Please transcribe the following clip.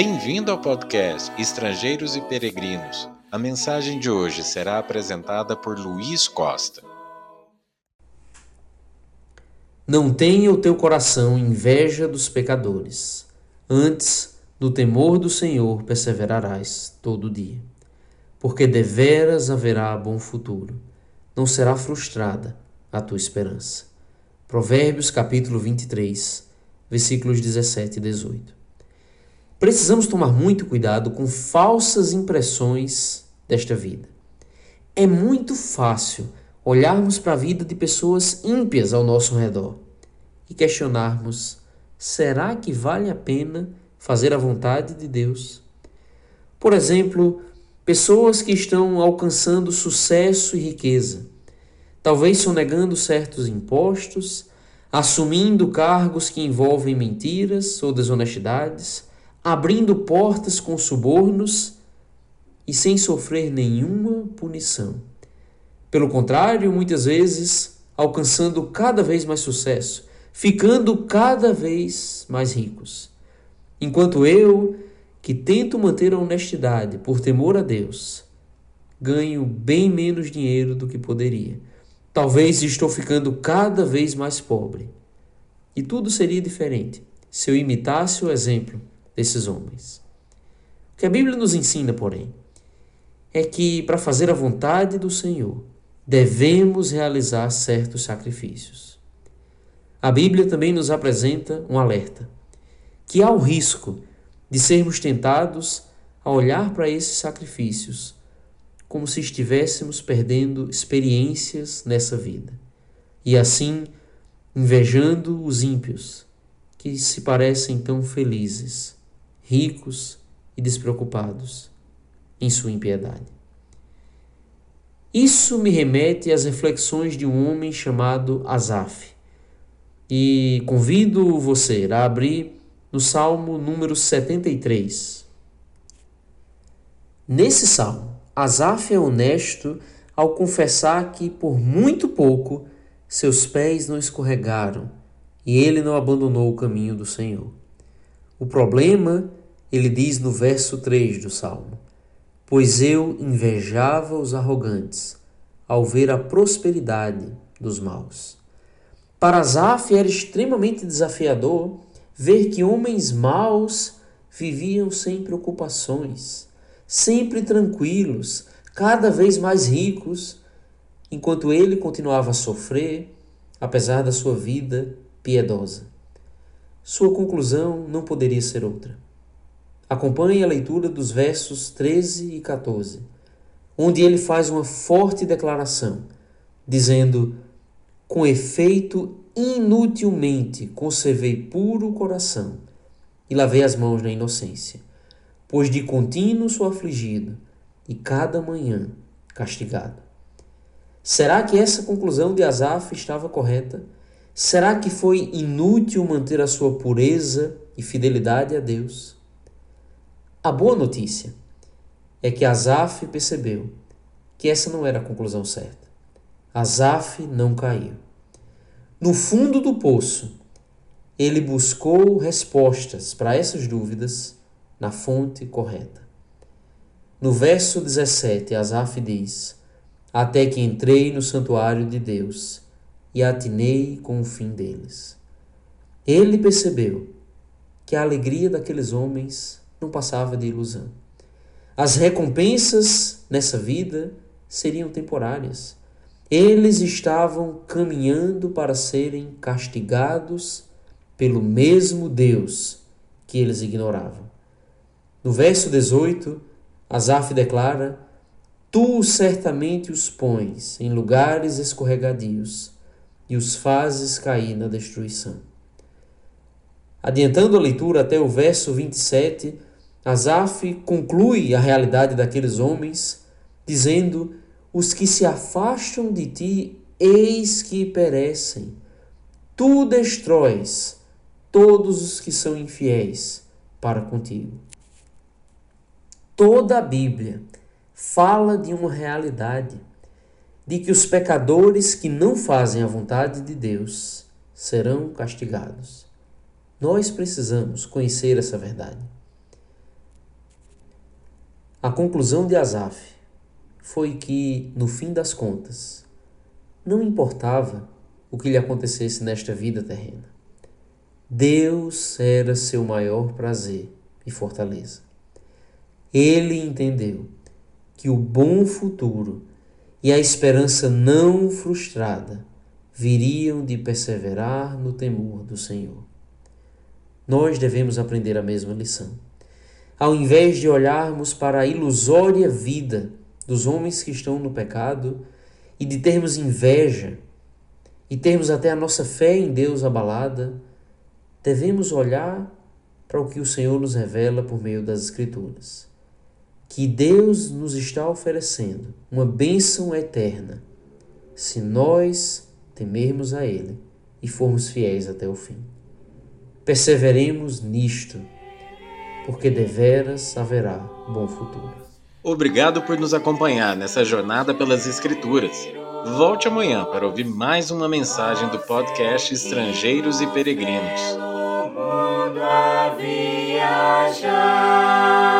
Bem-vindo ao podcast Estrangeiros e Peregrinos. A mensagem de hoje será apresentada por Luiz Costa. Não tenha o teu coração inveja dos pecadores. Antes, no temor do Senhor perseverarás todo dia. Porque deveras haverá bom futuro. Não será frustrada a tua esperança. Provérbios capítulo 23, versículos 17 e 18. Precisamos tomar muito cuidado com falsas impressões desta vida. É muito fácil olharmos para a vida de pessoas ímpias ao nosso redor e questionarmos: será que vale a pena fazer a vontade de Deus? Por exemplo, pessoas que estão alcançando sucesso e riqueza, talvez sonegando certos impostos, assumindo cargos que envolvem mentiras ou desonestidades, abrindo portas com subornos e sem sofrer nenhuma punição. Pelo contrário, muitas vezes alcançando cada vez mais sucesso, ficando cada vez mais ricos. Enquanto eu, que tento manter a honestidade por temor a Deus, ganho bem menos dinheiro do que poderia. Talvez estou ficando cada vez mais pobre. E tudo seria diferente se eu imitasse o exemplo desses homens. O que a Bíblia nos ensina, porém, é que para fazer a vontade do Senhor, devemos realizar certos sacrifícios. A Bíblia também nos apresenta um alerta, que há o risco de sermos tentados a olhar para esses sacrifícios como se estivéssemos perdendo experiências nessa vida, e assim invejando os ímpios, que se parecem tão felizes ricos e despreocupados em sua impiedade. Isso me remete às reflexões de um homem chamado Asaf. E convido você a abrir no Salmo número 73. Nesse salmo, Asaf é honesto ao confessar que por muito pouco seus pés não escorregaram e ele não abandonou o caminho do Senhor. O problema ele diz no verso 3 do Salmo: Pois eu invejava os arrogantes ao ver a prosperidade dos maus. Para Zaf era extremamente desafiador ver que homens maus viviam sem preocupações, sempre tranquilos, cada vez mais ricos, enquanto ele continuava a sofrer, apesar da sua vida piedosa. Sua conclusão não poderia ser outra. Acompanhe a leitura dos versos 13 e 14, onde ele faz uma forte declaração, dizendo: Com efeito, inutilmente conservei puro o coração e lavei as mãos na inocência, pois de contínuo sou afligido e cada manhã castigado. Será que essa conclusão de Asaf estava correta? Será que foi inútil manter a sua pureza e fidelidade a Deus? A boa notícia é que Asaf percebeu que essa não era a conclusão certa. Asaf não caiu. No fundo do poço, ele buscou respostas para essas dúvidas na fonte correta. No verso 17, Asaf diz: Até que entrei no santuário de Deus e atinei com o fim deles. Ele percebeu que a alegria daqueles homens não passava de ilusão. As recompensas nessa vida seriam temporárias. Eles estavam caminhando para serem castigados pelo mesmo Deus que eles ignoravam. No verso 18, Asaf declara: Tu certamente os pões em lugares escorregadios e os fazes cair na destruição. Adiantando a leitura até o verso 27, Asaf conclui a realidade daqueles homens, dizendo: Os que se afastam de ti, eis que perecem. Tu destróis todos os que são infiéis para contigo. Toda a Bíblia fala de uma realidade, de que os pecadores que não fazem a vontade de Deus serão castigados. Nós precisamos conhecer essa verdade. A conclusão de Asaf foi que, no fim das contas, não importava o que lhe acontecesse nesta vida terrena. Deus era seu maior prazer e fortaleza. Ele entendeu que o bom futuro e a esperança não frustrada viriam de perseverar no temor do Senhor. Nós devemos aprender a mesma lição. Ao invés de olharmos para a ilusória vida dos homens que estão no pecado e de termos inveja e termos até a nossa fé em Deus abalada, devemos olhar para o que o Senhor nos revela por meio das Escrituras. Que Deus nos está oferecendo uma bênção eterna se nós temermos a Ele e formos fiéis até o fim. Perseveremos nisto, porque deveras haverá bom futuro. Obrigado por nos acompanhar nessa jornada pelas Escrituras. Volte amanhã para ouvir mais uma mensagem do podcast Estrangeiros e Peregrinos. viajar.